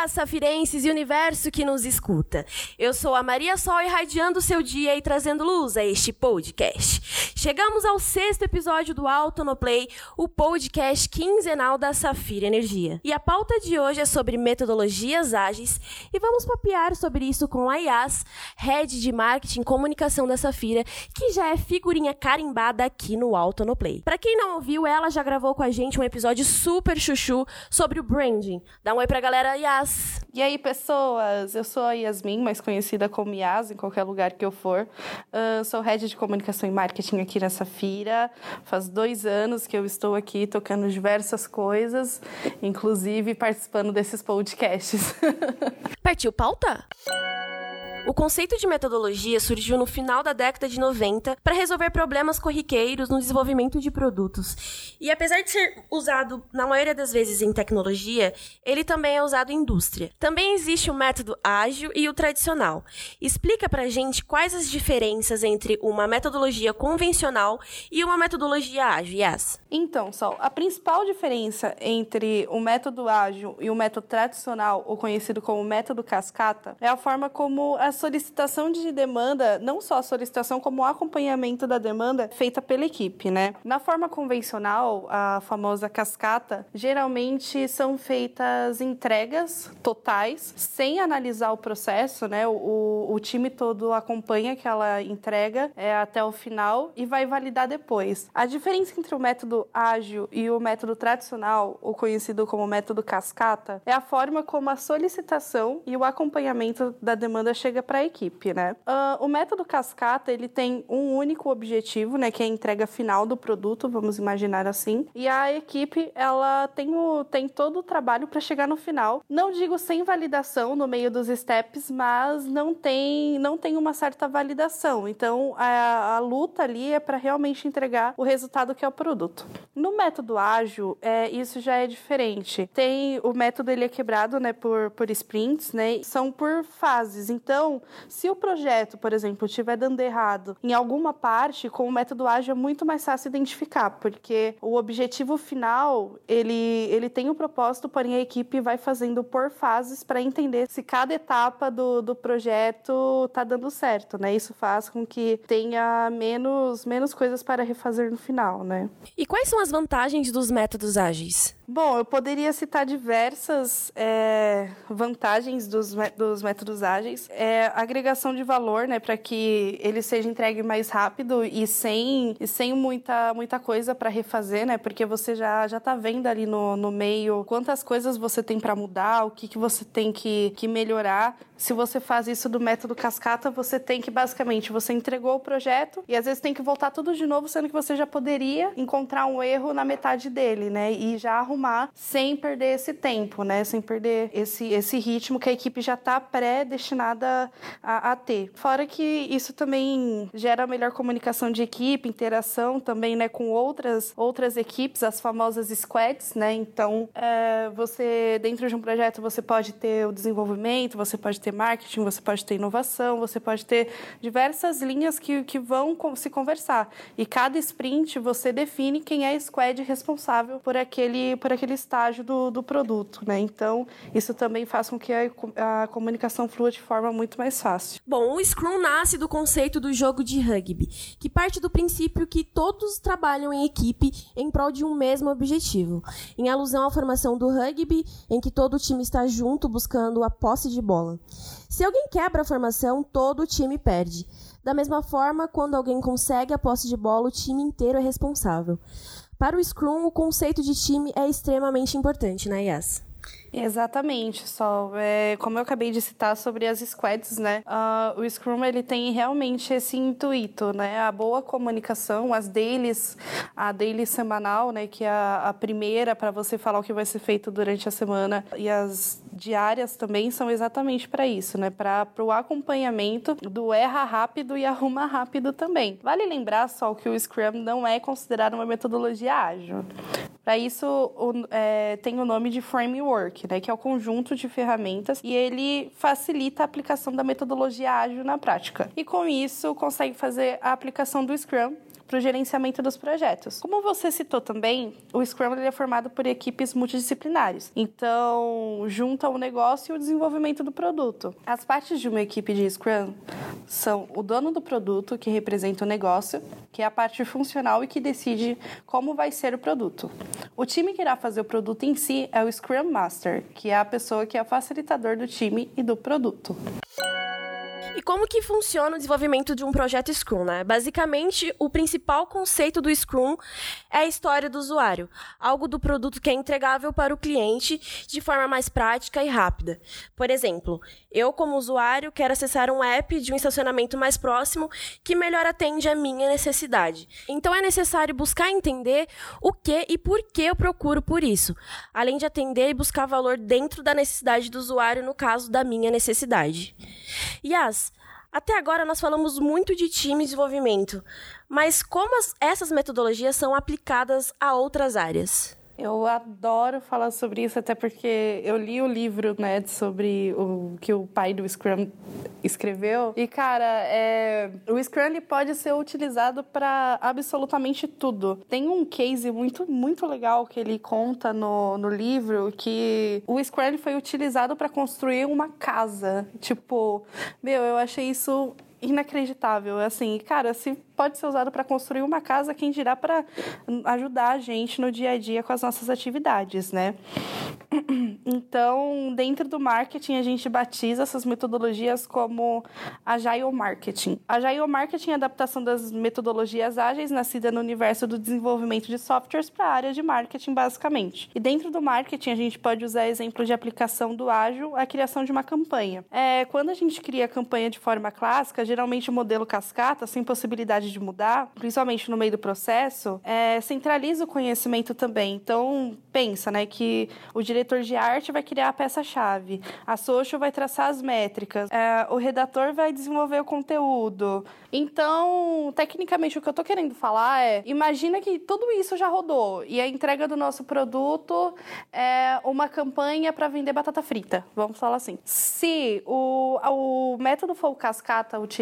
Olá, safirenses e universo que nos escuta. Eu sou a Maria Sol irradiando o seu dia e trazendo luz a este podcast. Chegamos ao sexto episódio do Alto no Play, o podcast quinzenal da Safira Energia. E a pauta de hoje é sobre metodologias ágeis e vamos papear sobre isso com a Yas, Head de Marketing e Comunicação da Safira, que já é figurinha carimbada aqui no Alto no Play. Para quem não ouviu, ela já gravou com a gente um episódio super chuchu sobre o branding. Dá um oi pra galera, Yas. E aí, pessoas? Eu sou a Yasmin, mais conhecida como Yas, em qualquer lugar que eu for. Uh, sou head de comunicação e marketing aqui na Safira. Faz dois anos que eu estou aqui tocando diversas coisas, inclusive participando desses podcasts. Partiu pauta? O conceito de metodologia surgiu no final da década de 90 para resolver problemas corriqueiros no desenvolvimento de produtos. E apesar de ser usado na maioria das vezes em tecnologia, ele também é usado em indústria. Também existe o método ágil e o tradicional. Explica pra gente quais as diferenças entre uma metodologia convencional e uma metodologia ágil, Yas. Então, Sol, a principal diferença entre o método ágil e o método tradicional, ou conhecido como método cascata, é a forma como a solicitação de demanda, não só a solicitação, como o acompanhamento da demanda feita pela equipe, né? Na forma convencional, a famosa cascata, geralmente são feitas entregas totais, sem analisar o processo, né? O, o time todo acompanha aquela entrega é, até o final e vai validar depois. A diferença entre o método ágil e o método tradicional, ou conhecido como método cascata, é a forma como a solicitação e o acompanhamento da demanda chega entrega para a equipe, né? Uh, o método cascata ele tem um único objetivo, né, que é a entrega final do produto, vamos imaginar assim. E a equipe ela tem o tem todo o trabalho para chegar no final. Não digo sem validação no meio dos steps, mas não tem não tem uma certa validação. Então a, a luta ali é para realmente entregar o resultado que é o produto. No método ágil, é, isso já é diferente. Tem o método ele é quebrado, né, por por sprints, né? São por fases. Então então, se o projeto, por exemplo, estiver dando errado em alguma parte, com o método ágil é muito mais fácil identificar, porque o objetivo final, ele, ele tem o um propósito, porém a equipe vai fazendo por fases para entender se cada etapa do, do projeto está dando certo, né? Isso faz com que tenha menos, menos coisas para refazer no final, né? E quais são as vantagens dos métodos ágeis? Bom, eu poderia citar diversas é, vantagens dos, dos métodos ágeis. É, agregação de valor, né, para que ele seja entregue mais rápido e sem, e sem muita, muita coisa para refazer, né, porque você já já está vendo ali no, no meio quantas coisas você tem para mudar, o que, que você tem que, que melhorar. Se você faz isso do método cascata, você tem que basicamente você entregou o projeto e às vezes tem que voltar tudo de novo, sendo que você já poderia encontrar um erro na metade dele, né, e já arrumar sem perder esse tempo, né? Sem perder esse, esse ritmo que a equipe já está pré-destinada a, a, ter. Fora que isso também gera melhor comunicação de equipe, interação também, né? Com outras, outras equipes, as famosas squads, né? Então, é, você, dentro de um projeto, você pode ter o desenvolvimento, você pode ter marketing, você pode ter inovação, você pode ter diversas linhas que, que vão se conversar. E cada sprint você define quem é a squad responsável por aquele, por aquele estágio do, do produto, né? Então, isso também faz com que a, a comunicação flua de forma muito mais fácil. Bom, o Scrum nasce do conceito do jogo de rugby, que parte do princípio que todos trabalham em equipe em prol de um mesmo objetivo, em alusão à formação do rugby, em que todo o time está junto buscando a posse de bola. Se alguém quebra a formação, todo o time perde. Da mesma forma, quando alguém consegue a posse de bola, o time inteiro é responsável. Para o Scrum, o conceito de time é extremamente importante, né, Yas? Exatamente, Sol. É, como eu acabei de citar sobre as squads, né? Uh, o Scrum ele tem realmente esse intuito, né? A boa comunicação, as dailies, a daily semanal, né? Que é a, a primeira para você falar o que vai ser feito durante a semana e as diárias também são exatamente para isso, né? Para o acompanhamento do erra rápido e arruma rápido também. Vale lembrar só que o Scrum não é considerado uma metodologia ágil. Para isso, o, é, tem o nome de framework, né, que é o conjunto de ferramentas e ele facilita a aplicação da metodologia ágil na prática. E com isso, consegue fazer a aplicação do Scrum para o gerenciamento dos projetos. Como você citou também, o Scrum é formado por equipes multidisciplinares. Então, junta o negócio e o desenvolvimento do produto. As partes de uma equipe de Scrum são o dono do produto, que representa o negócio, que é a parte funcional e que decide como vai ser o produto. O time que irá fazer o produto em si é o Scrum Master, que é a pessoa que é o facilitador do time e do produto. E como que funciona o desenvolvimento de um projeto Scrum, né? Basicamente, o principal conceito do Scrum é a história do usuário, algo do produto que é entregável para o cliente de forma mais prática e rápida. Por exemplo, eu como usuário quero acessar um app de um estacionamento mais próximo que melhor atende à minha necessidade. Então é necessário buscar entender o que e por que eu procuro por isso, além de atender e buscar valor dentro da necessidade do usuário no caso da minha necessidade. Yas, até agora nós falamos muito de time e desenvolvimento, mas como as, essas metodologias são aplicadas a outras áreas? Eu adoro falar sobre isso, até porque eu li o livro, né, sobre o que o pai do Scrum escreveu. E, cara, é... o Scrum pode ser utilizado para absolutamente tudo. Tem um case muito, muito legal que ele conta no, no livro que o Scrum foi utilizado para construir uma casa. Tipo, meu, eu achei isso inacreditável. Assim, cara, se pode ser usado para construir uma casa, quem dirá para ajudar a gente no dia a dia com as nossas atividades, né? Então, dentro do marketing, a gente batiza essas metodologias como Agile Marketing. Agile Marketing é a adaptação das metodologias ágeis nascida no universo do desenvolvimento de softwares para a área de marketing, basicamente. E dentro do marketing, a gente pode usar exemplo de aplicação do ágil, a criação de uma campanha. É, quando a gente cria a campanha de forma clássica, geralmente o modelo cascata, sem possibilidade de mudar, principalmente no meio do processo, é, centraliza o conhecimento também. Então, pensa, né, que o diretor de arte vai criar a peça-chave, a social vai traçar as métricas, é, o redator vai desenvolver o conteúdo. Então, tecnicamente, o que eu tô querendo falar é: imagina que tudo isso já rodou e a entrega do nosso produto é uma campanha para vender batata frita, vamos falar assim. Se o, o método for o cascata utilizado,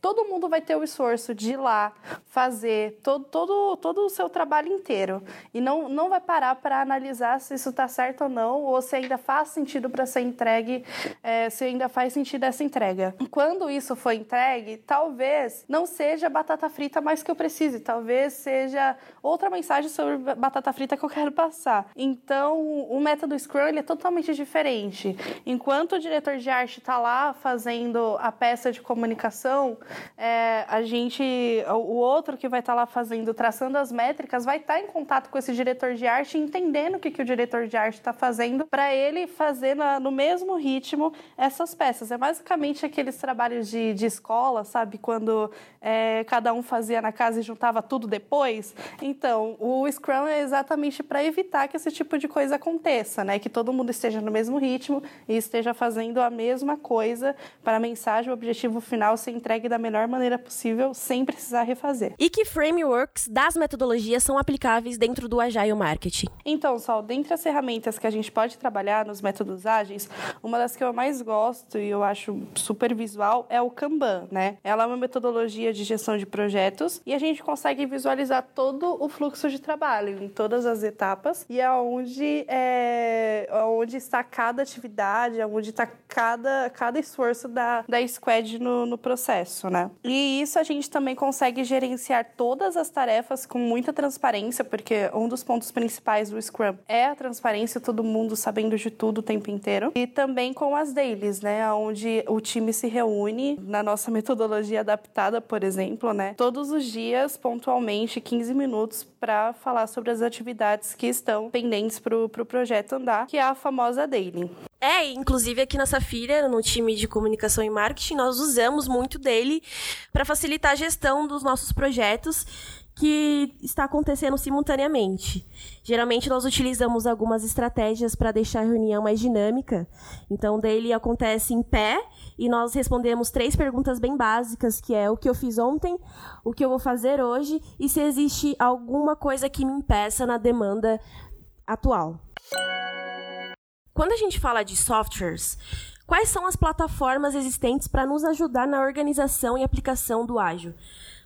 todo mundo vai ter o esforço de ir lá fazer todo, todo, todo o seu trabalho inteiro e não, não vai parar para analisar se isso está certo ou não ou se ainda faz sentido para ser entregue, é, se ainda faz sentido essa entrega. Quando isso for entregue, talvez não seja batata frita mais que eu precise, talvez seja outra mensagem sobre batata frita que eu quero passar. Então, o método Scrum ele é totalmente diferente. Enquanto o diretor de arte está lá fazendo a peça de comunicação, é, a gente, o outro que vai estar tá lá fazendo, traçando as métricas, vai estar tá em contato com esse diretor de arte, entendendo o que, que o diretor de arte está fazendo, para ele fazer na, no mesmo ritmo essas peças. É basicamente aqueles trabalhos de, de escola, sabe? Quando é, cada um fazia na casa e juntava tudo depois. Então, o Scrum é exatamente para evitar que esse tipo de coisa aconteça, né? Que todo mundo esteja no mesmo ritmo e esteja fazendo a mesma coisa para a mensagem, o objetivo final ser entregue da melhor maneira possível, sem precisar refazer. E que frameworks das metodologias são aplicáveis dentro do Agile Marketing? Então, Sol, dentre as ferramentas que a gente pode trabalhar nos métodos ágeis, uma das que eu mais gosto e eu acho super visual é o Kanban, né? Ela é uma metodologia de gestão de projetos e a gente consegue visualizar todo o fluxo de trabalho em todas as etapas e aonde é, onde está cada atividade, aonde está cada, cada esforço da, da squad no, no processo, né? E isso a gente também consegue gerenciar todas as tarefas com muita transparência, porque um dos pontos principais do Scrum é a transparência, todo mundo sabendo de tudo o tempo inteiro. E também com as dailies, né? Onde o time se reúne na nossa metodologia adaptada, por exemplo, né? Todos os dias, pontualmente, 15 minutos, para falar sobre as atividades que estão pendentes para o pro projeto andar, que é a famosa daily. É, inclusive aqui na Safira, no time de comunicação e marketing, nós usamos muito dele para facilitar a gestão dos nossos projetos que está acontecendo simultaneamente. Geralmente nós utilizamos algumas estratégias para deixar a reunião mais dinâmica. Então, dele acontece em pé e nós respondemos três perguntas bem básicas, que é o que eu fiz ontem, o que eu vou fazer hoje e se existe alguma coisa que me impeça na demanda atual. Quando a gente fala de softwares, quais são as plataformas existentes para nos ajudar na organização e aplicação do ágil?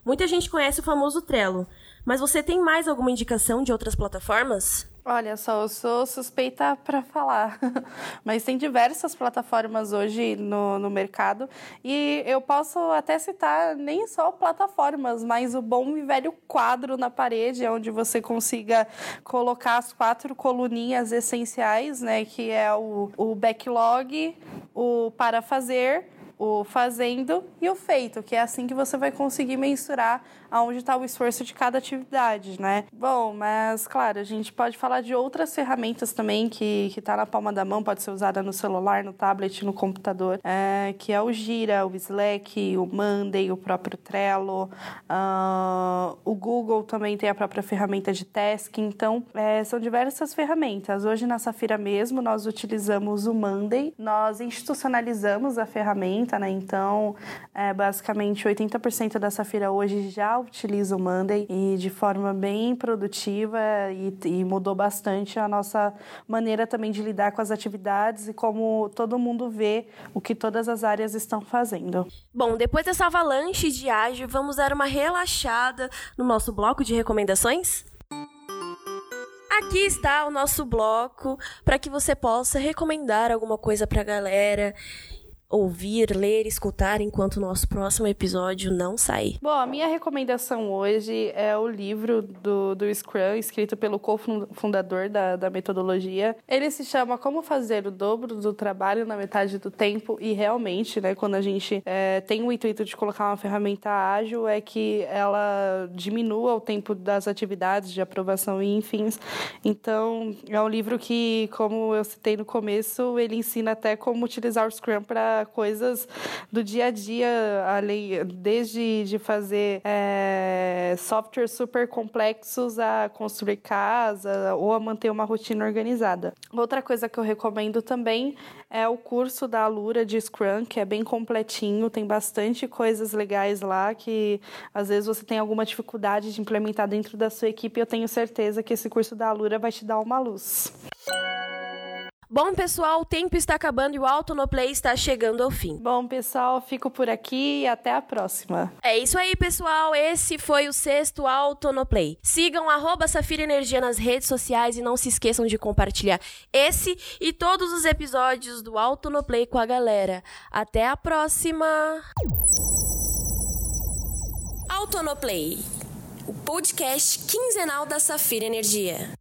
Muita gente conhece o famoso Trello, mas você tem mais alguma indicação de outras plataformas? Olha só, eu sou suspeita para falar, mas tem diversas plataformas hoje no, no mercado e eu posso até citar nem só plataformas, mas o bom e velho quadro na parede, onde você consiga colocar as quatro coluninhas essenciais, né, que é o, o backlog, o para fazer, o fazendo e o feito, que é assim que você vai conseguir mensurar aonde está o esforço de cada atividade, né? Bom, mas claro, a gente pode falar de outras ferramentas também que que está na palma da mão, pode ser usada no celular, no tablet, no computador, é, que é o Gira, o Slack, o Monday, o próprio Trello, uh, o Google também tem a própria ferramenta de tasking, então é, são diversas ferramentas. Hoje na Safira mesmo nós utilizamos o Monday, nós institucionalizamos a ferramenta, né? Então, é, basicamente 80% da Safira hoje já utiliza o Monday e de forma bem produtiva e, e mudou bastante a nossa maneira também de lidar com as atividades e como todo mundo vê o que todas as áreas estão fazendo. Bom, depois dessa avalanche de ágil, vamos dar uma relaxada no nosso bloco de recomendações? Aqui está o nosso bloco para que você possa recomendar alguma coisa para a galera ouvir, ler, escutar enquanto o nosso próximo episódio não sair. Bom, a minha recomendação hoje é o livro do, do Scrum, escrito pelo cofundador da, da metodologia. Ele se chama Como Fazer o Dobro do Trabalho na Metade do Tempo e realmente, né, quando a gente é, tem o intuito de colocar uma ferramenta ágil, é que ela diminua o tempo das atividades de aprovação e enfim. Então, é um livro que, como eu citei no começo, ele ensina até como utilizar o Scrum para coisas do dia a dia, além, desde de fazer é, softwares super complexos a construir casa ou a manter uma rotina organizada. Outra coisa que eu recomendo também é o curso da Alura de Scrum, que é bem completinho, tem bastante coisas legais lá que às vezes você tem alguma dificuldade de implementar dentro da sua equipe. Eu tenho certeza que esse curso da Alura vai te dar uma luz. Bom, pessoal, o tempo está acabando e o Auto no Play está chegando ao fim. Bom, pessoal, fico por aqui e até a próxima. É isso aí, pessoal. Esse foi o sexto Auto no Play. Sigam arroba Safira Energia nas redes sociais e não se esqueçam de compartilhar esse e todos os episódios do Auto no Play com a galera. Até a próxima! Auto no Play, o podcast quinzenal da Safira Energia.